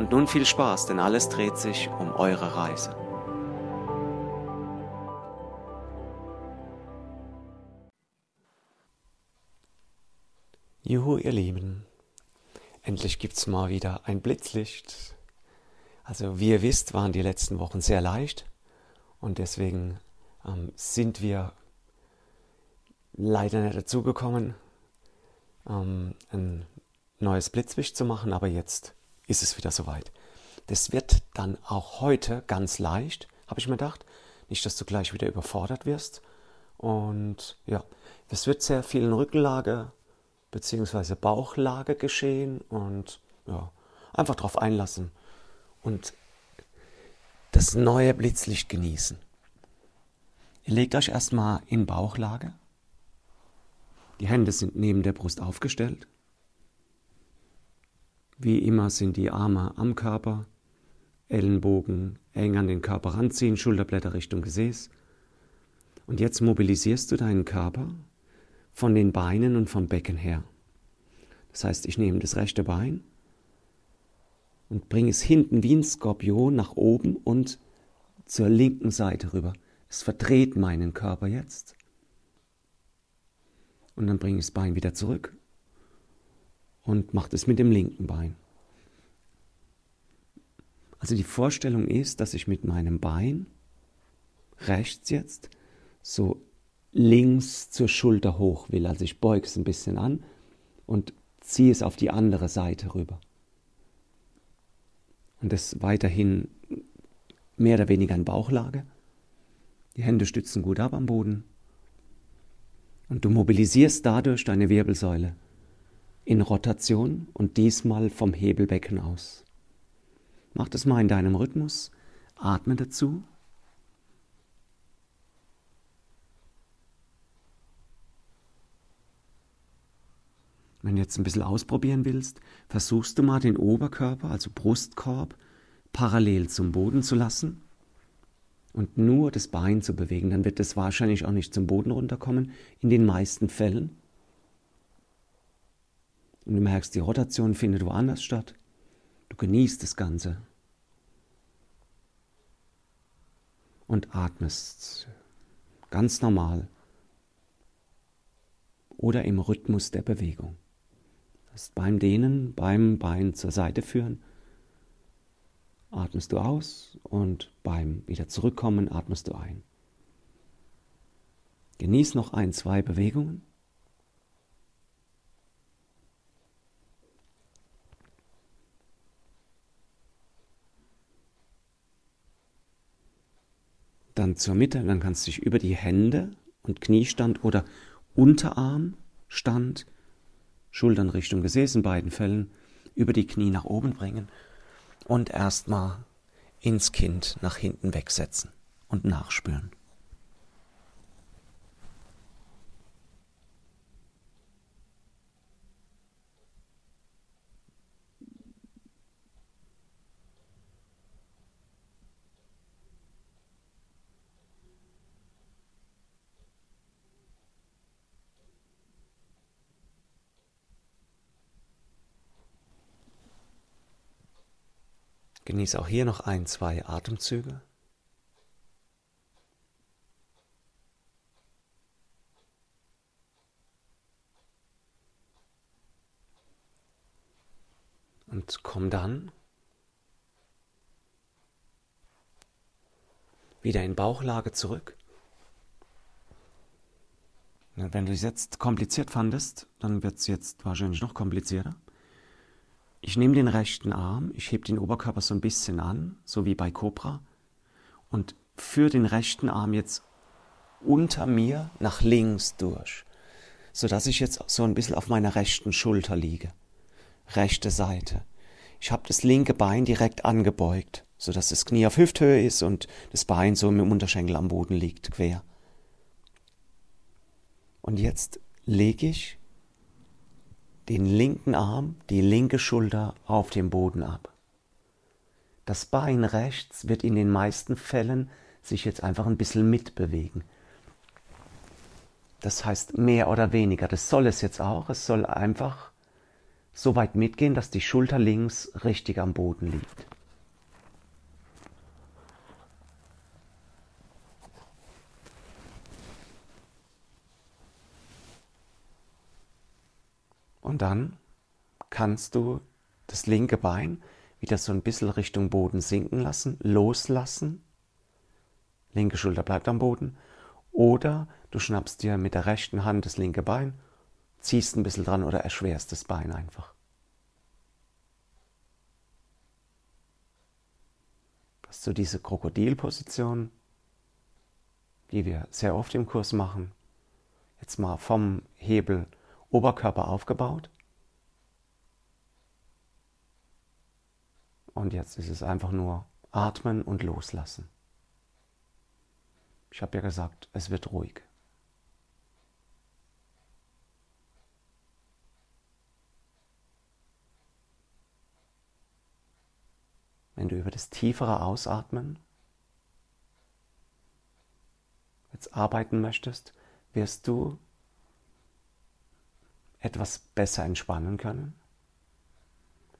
Und nun viel Spaß, denn alles dreht sich um eure Reise. Juhu, ihr Lieben. Endlich gibt's mal wieder ein Blitzlicht. Also, wie ihr wisst, waren die letzten Wochen sehr leicht und deswegen ähm, sind wir leider nicht dazugekommen, ähm, ein neues Blitzlicht zu machen, aber jetzt ist es wieder soweit. Das wird dann auch heute ganz leicht, habe ich mir gedacht. Nicht, dass du gleich wieder überfordert wirst. Und ja, es wird sehr viel in Rückenlage bzw. Bauchlage geschehen und ja, einfach darauf einlassen und das neue Blitzlicht genießen. Ihr legt euch erstmal in Bauchlage. Die Hände sind neben der Brust aufgestellt. Wie immer sind die Arme am Körper, Ellenbogen eng an den Körper ranziehen, Schulterblätter Richtung Gesäß. Und jetzt mobilisierst du deinen Körper von den Beinen und vom Becken her. Das heißt, ich nehme das rechte Bein und bringe es hinten wie ein Skorpion nach oben und zur linken Seite rüber. Es verdreht meinen Körper jetzt. Und dann bringe ich das Bein wieder zurück und mache es mit dem linken Bein. Also die Vorstellung ist, dass ich mit meinem Bein rechts jetzt so links zur Schulter hoch will. Also ich beuge es ein bisschen an und ziehe es auf die andere Seite rüber und das weiterhin mehr oder weniger in Bauchlage. Die Hände stützen gut ab am Boden. Und du mobilisierst dadurch deine Wirbelsäule in Rotation und diesmal vom Hebelbecken aus. Mach das mal in deinem Rhythmus. Atme dazu. Wenn du jetzt ein bisschen ausprobieren willst, versuchst du mal den Oberkörper, also Brustkorb, parallel zum Boden zu lassen und nur das Bein zu bewegen. Dann wird es wahrscheinlich auch nicht zum Boden runterkommen, in den meisten Fällen. Und du merkst, die Rotation findet woanders statt. Du genießt das Ganze. Und atmest ganz normal oder im Rhythmus der Bewegung. Das beim Dehnen, beim Bein zur Seite führen, atmest du aus und beim wieder zurückkommen atmest du ein. Genieß noch ein, zwei Bewegungen. Dann zur Mitte, dann kannst du dich über die Hände und Kniestand oder Unterarmstand Schultern Richtung Gesäß in beiden Fällen, über die Knie nach oben bringen und erstmal ins Kind nach hinten wegsetzen und nachspüren. Genieß auch hier noch ein, zwei Atemzüge. Und komm dann wieder in Bauchlage zurück. Wenn du es jetzt kompliziert fandest, dann wird es jetzt wahrscheinlich noch komplizierter. Ich nehme den rechten Arm, ich hebe den Oberkörper so ein bisschen an, so wie bei Cobra, und führe den rechten Arm jetzt unter mir nach links durch, sodass ich jetzt so ein bisschen auf meiner rechten Schulter liege. Rechte Seite. Ich habe das linke Bein direkt angebeugt sodass das Knie auf Hüfthöhe ist und das Bein so mit dem Unterschenkel am Boden liegt, quer. Und jetzt lege ich den linken Arm, die linke Schulter auf den Boden ab. Das Bein rechts wird in den meisten Fällen sich jetzt einfach ein bisschen mitbewegen. Das heißt mehr oder weniger. Das soll es jetzt auch. Es soll einfach so weit mitgehen, dass die Schulter links richtig am Boden liegt. Und dann kannst du das linke Bein wieder so ein bisschen Richtung Boden sinken lassen, loslassen. Linke Schulter bleibt am Boden. Oder du schnappst dir mit der rechten Hand das linke Bein, ziehst ein bisschen dran oder erschwerst das Bein einfach. Hast du diese Krokodilposition, die wir sehr oft im Kurs machen, jetzt mal vom Hebel Oberkörper aufgebaut. Und jetzt ist es einfach nur atmen und loslassen. Ich habe ja gesagt, es wird ruhig. Wenn du über das tiefere Ausatmen jetzt arbeiten möchtest, wirst du etwas besser entspannen können,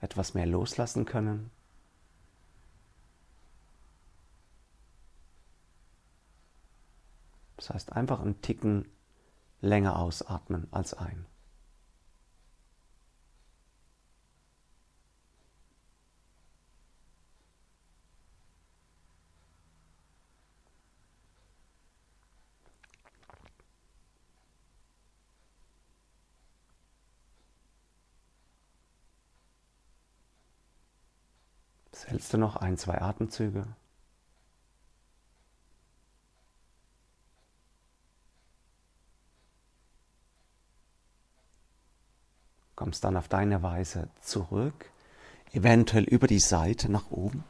etwas mehr loslassen können. Das heißt einfach einen Ticken länger ausatmen als ein. Jetzt hältst du noch ein, zwei Atemzüge. Kommst dann auf deine Weise zurück, eventuell über die Seite nach oben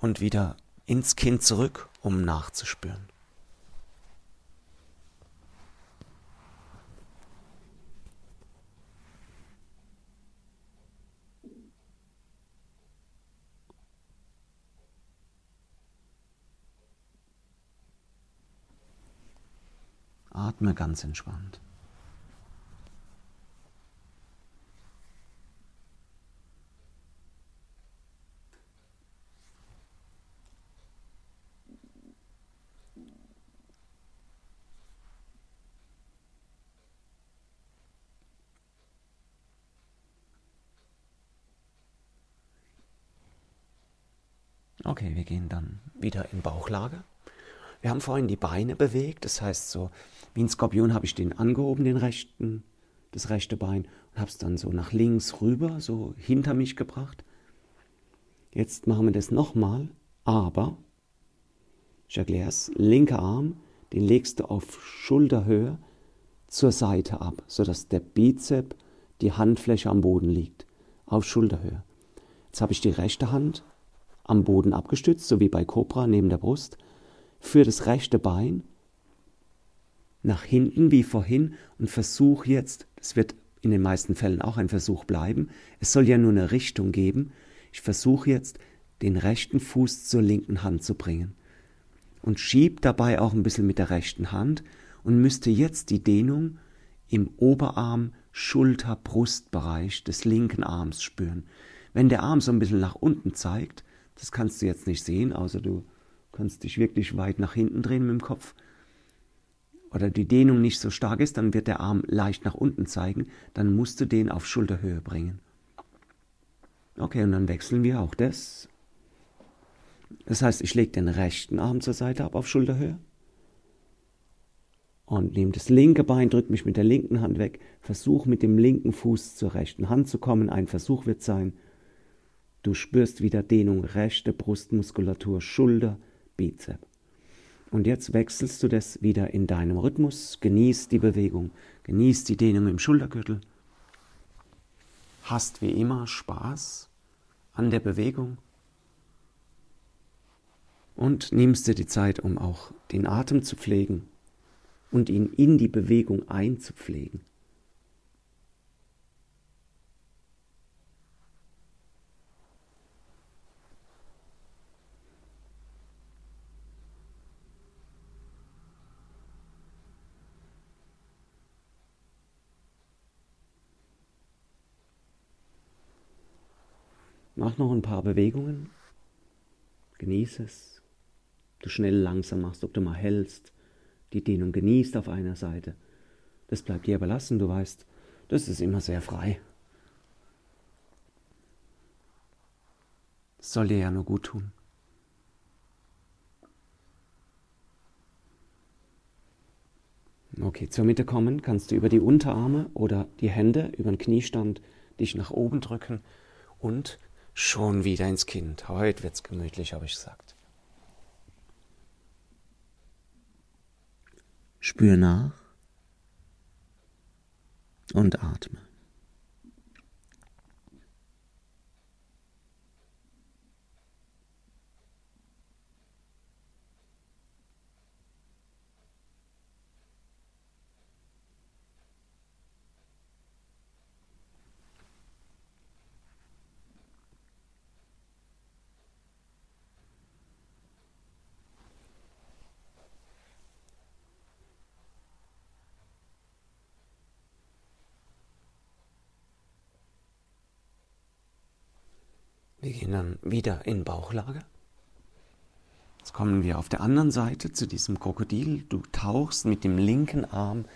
und wieder ins Kinn zurück, um nachzuspüren. Atme ganz entspannt. Okay, wir gehen dann wieder in Bauchlage. Wir haben vorhin die Beine bewegt, das heißt so, wie ein Skorpion habe ich den angehoben, den rechten, das rechte Bein, und habe es dann so nach links rüber, so hinter mich gebracht. Jetzt machen wir das nochmal, aber, ich erkläre es, linker Arm, den legst du auf Schulterhöhe zur Seite ab, sodass der Bizep, die Handfläche am Boden liegt, auf Schulterhöhe. Jetzt habe ich die rechte Hand am Boden abgestützt, so wie bei Cobra neben der Brust, für das rechte Bein nach hinten wie vorhin und versuche jetzt, das wird in den meisten Fällen auch ein Versuch bleiben, es soll ja nur eine Richtung geben, ich versuche jetzt, den rechten Fuß zur linken Hand zu bringen und schieb dabei auch ein bisschen mit der rechten Hand und müsste jetzt die Dehnung im Oberarm, Schulter, Brustbereich des linken Arms spüren. Wenn der Arm so ein bisschen nach unten zeigt, das kannst du jetzt nicht sehen, außer du kannst dich wirklich weit nach hinten drehen mit dem Kopf, oder die Dehnung nicht so stark ist, dann wird der Arm leicht nach unten zeigen, dann musst du den auf Schulterhöhe bringen. Okay, und dann wechseln wir auch das. Das heißt, ich lege den rechten Arm zur Seite ab auf Schulterhöhe und nehme das linke Bein, drücke mich mit der linken Hand weg, versuche mit dem linken Fuß zur rechten Hand zu kommen. Ein Versuch wird sein, du spürst wieder Dehnung, rechte Brustmuskulatur, Schulter, Bizep. Und jetzt wechselst du das wieder in deinem Rhythmus, genießt die Bewegung, genießt die Dehnung im Schultergürtel, hast wie immer Spaß an der Bewegung Und nimmst dir die Zeit, um auch den Atem zu pflegen und ihn in die Bewegung einzupflegen. Mach noch ein paar Bewegungen. Genieße es. Du schnell langsam machst, ob du mal hältst. Die Dehnung genießt auf einer Seite. Das bleibt dir überlassen, du weißt. Das ist immer sehr frei. Das soll dir ja nur gut tun. Okay, zur Mitte kommen kannst du über die Unterarme oder die Hände über den Kniestand dich nach oben drücken und Schon wieder ins Kind. Heute wird's gemütlich, habe ich gesagt. Spür nach und atme. Wir gehen dann wieder in Bauchlage. Jetzt kommen wir auf der anderen Seite zu diesem Krokodil. Du tauchst mit dem linken Arm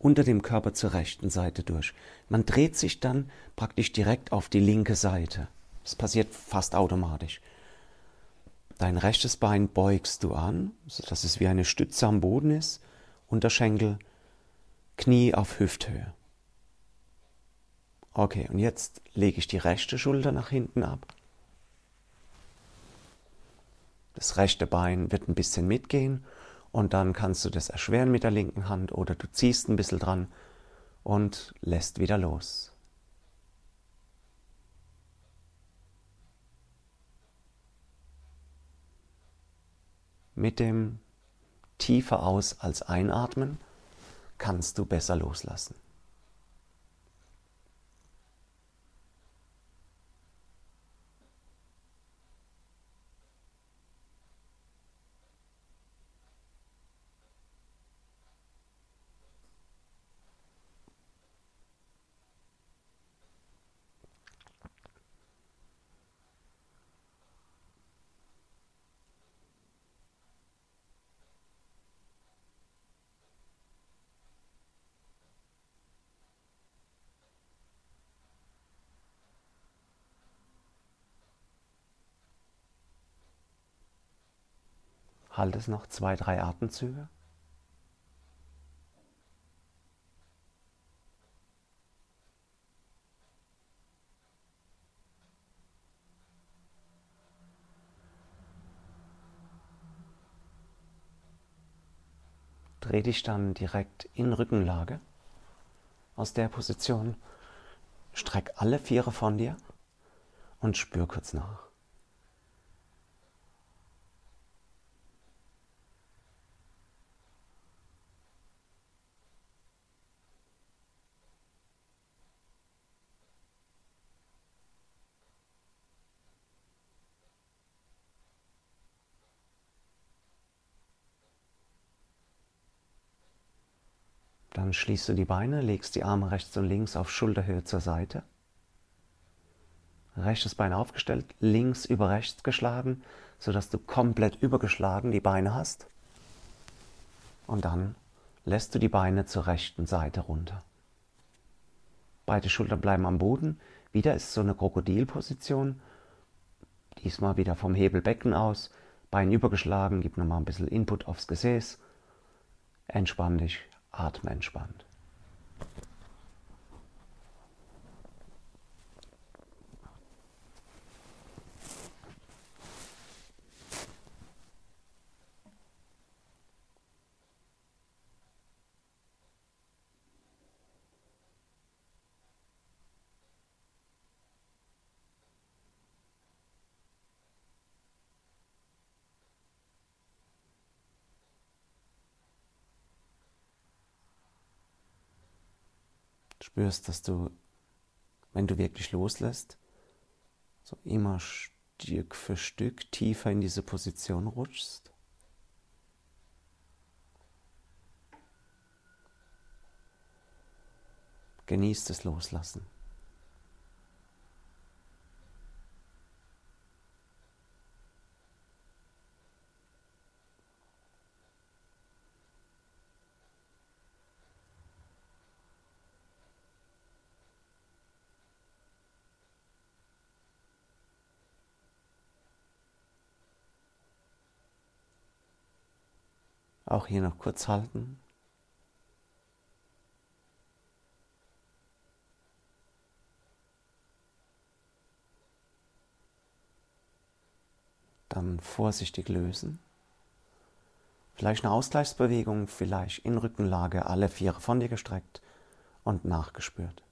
unter dem Körper zur rechten Seite durch. Man dreht sich dann praktisch direkt auf die linke Seite. Das passiert fast automatisch. Dein rechtes Bein beugst du an, sodass es wie eine Stütze am Boden ist, Unterschenkel, Knie auf Hüfthöhe. Okay, und jetzt lege ich die rechte Schulter nach hinten ab. Das rechte Bein wird ein bisschen mitgehen und dann kannst du das erschweren mit der linken Hand oder du ziehst ein bisschen dran und lässt wieder los. Mit dem tiefer aus als einatmen kannst du besser loslassen. Halt es noch zwei, drei Atemzüge. Dreh dich dann direkt in Rückenlage. Aus der Position streck alle Viere von dir und spür kurz nach. Dann schließt du die Beine, legst die Arme rechts und links auf Schulterhöhe zur Seite. Rechtes Bein aufgestellt, links über rechts geschlagen, sodass du komplett übergeschlagen die Beine hast. Und dann lässt du die Beine zur rechten Seite runter. Beide Schultern bleiben am Boden. Wieder ist so eine Krokodilposition. Diesmal wieder vom Hebelbecken aus. Bein übergeschlagen, gib nochmal ein bisschen Input aufs Gesäß. Entspann dich, Atme entspannt. Spürst, dass du, wenn du wirklich loslässt, so immer Stück für Stück tiefer in diese Position rutschst. Genießt das Loslassen. Auch hier noch kurz halten. Dann vorsichtig lösen. Vielleicht eine Ausgleichsbewegung, vielleicht in Rückenlage, alle Viere von dir gestreckt und nachgespürt.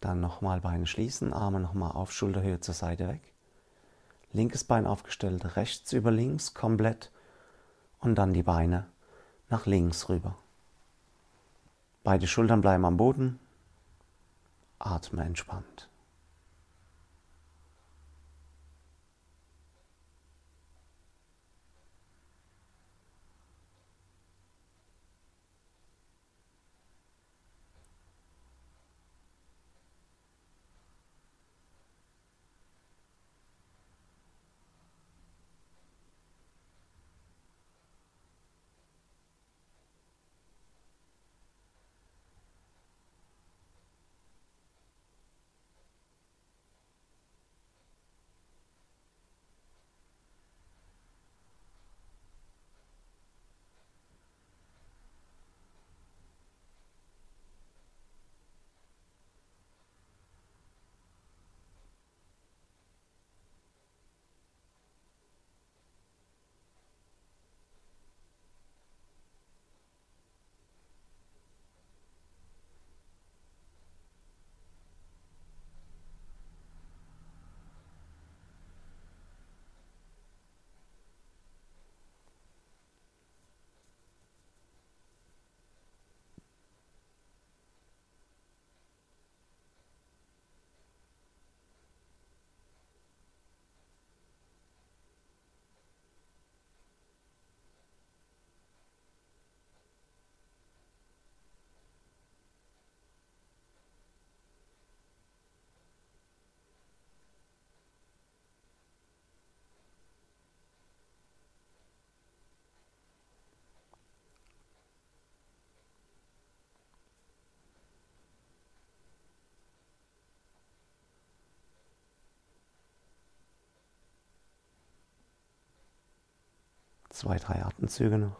Dann nochmal Beine schließen, Arme nochmal auf Schulterhöhe zur Seite weg. Linkes Bein aufgestellt, rechts über links komplett und dann die Beine nach links rüber. Beide Schultern bleiben am Boden. Atme entspannt. Zwei, drei Atemzüge noch.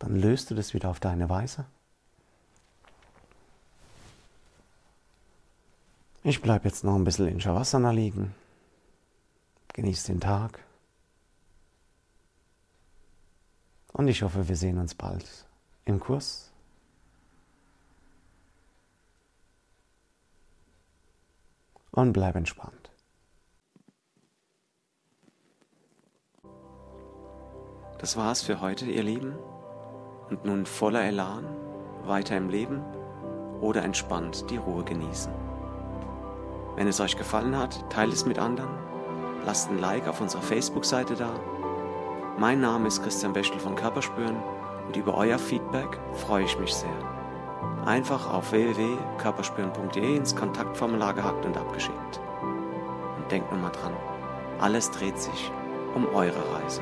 Dann löst du das wieder auf deine Weise. Ich bleibe jetzt noch ein bisschen in Shavasana liegen. Genieße den Tag. Und ich hoffe, wir sehen uns bald im Kurs. Und bleib entspannt. Das war's für heute, ihr Lieben. Und nun voller Elan, weiter im Leben oder entspannt die Ruhe genießen. Wenn es euch gefallen hat, teilt es mit anderen. Lasst ein Like auf unserer Facebook-Seite da. Mein Name ist Christian Bechtel von Körperspüren und über euer Feedback freue ich mich sehr. Einfach auf www.körperspüren.de ins Kontaktformular gehackt und abgeschickt. Und denkt nur mal dran, alles dreht sich um eure Reise.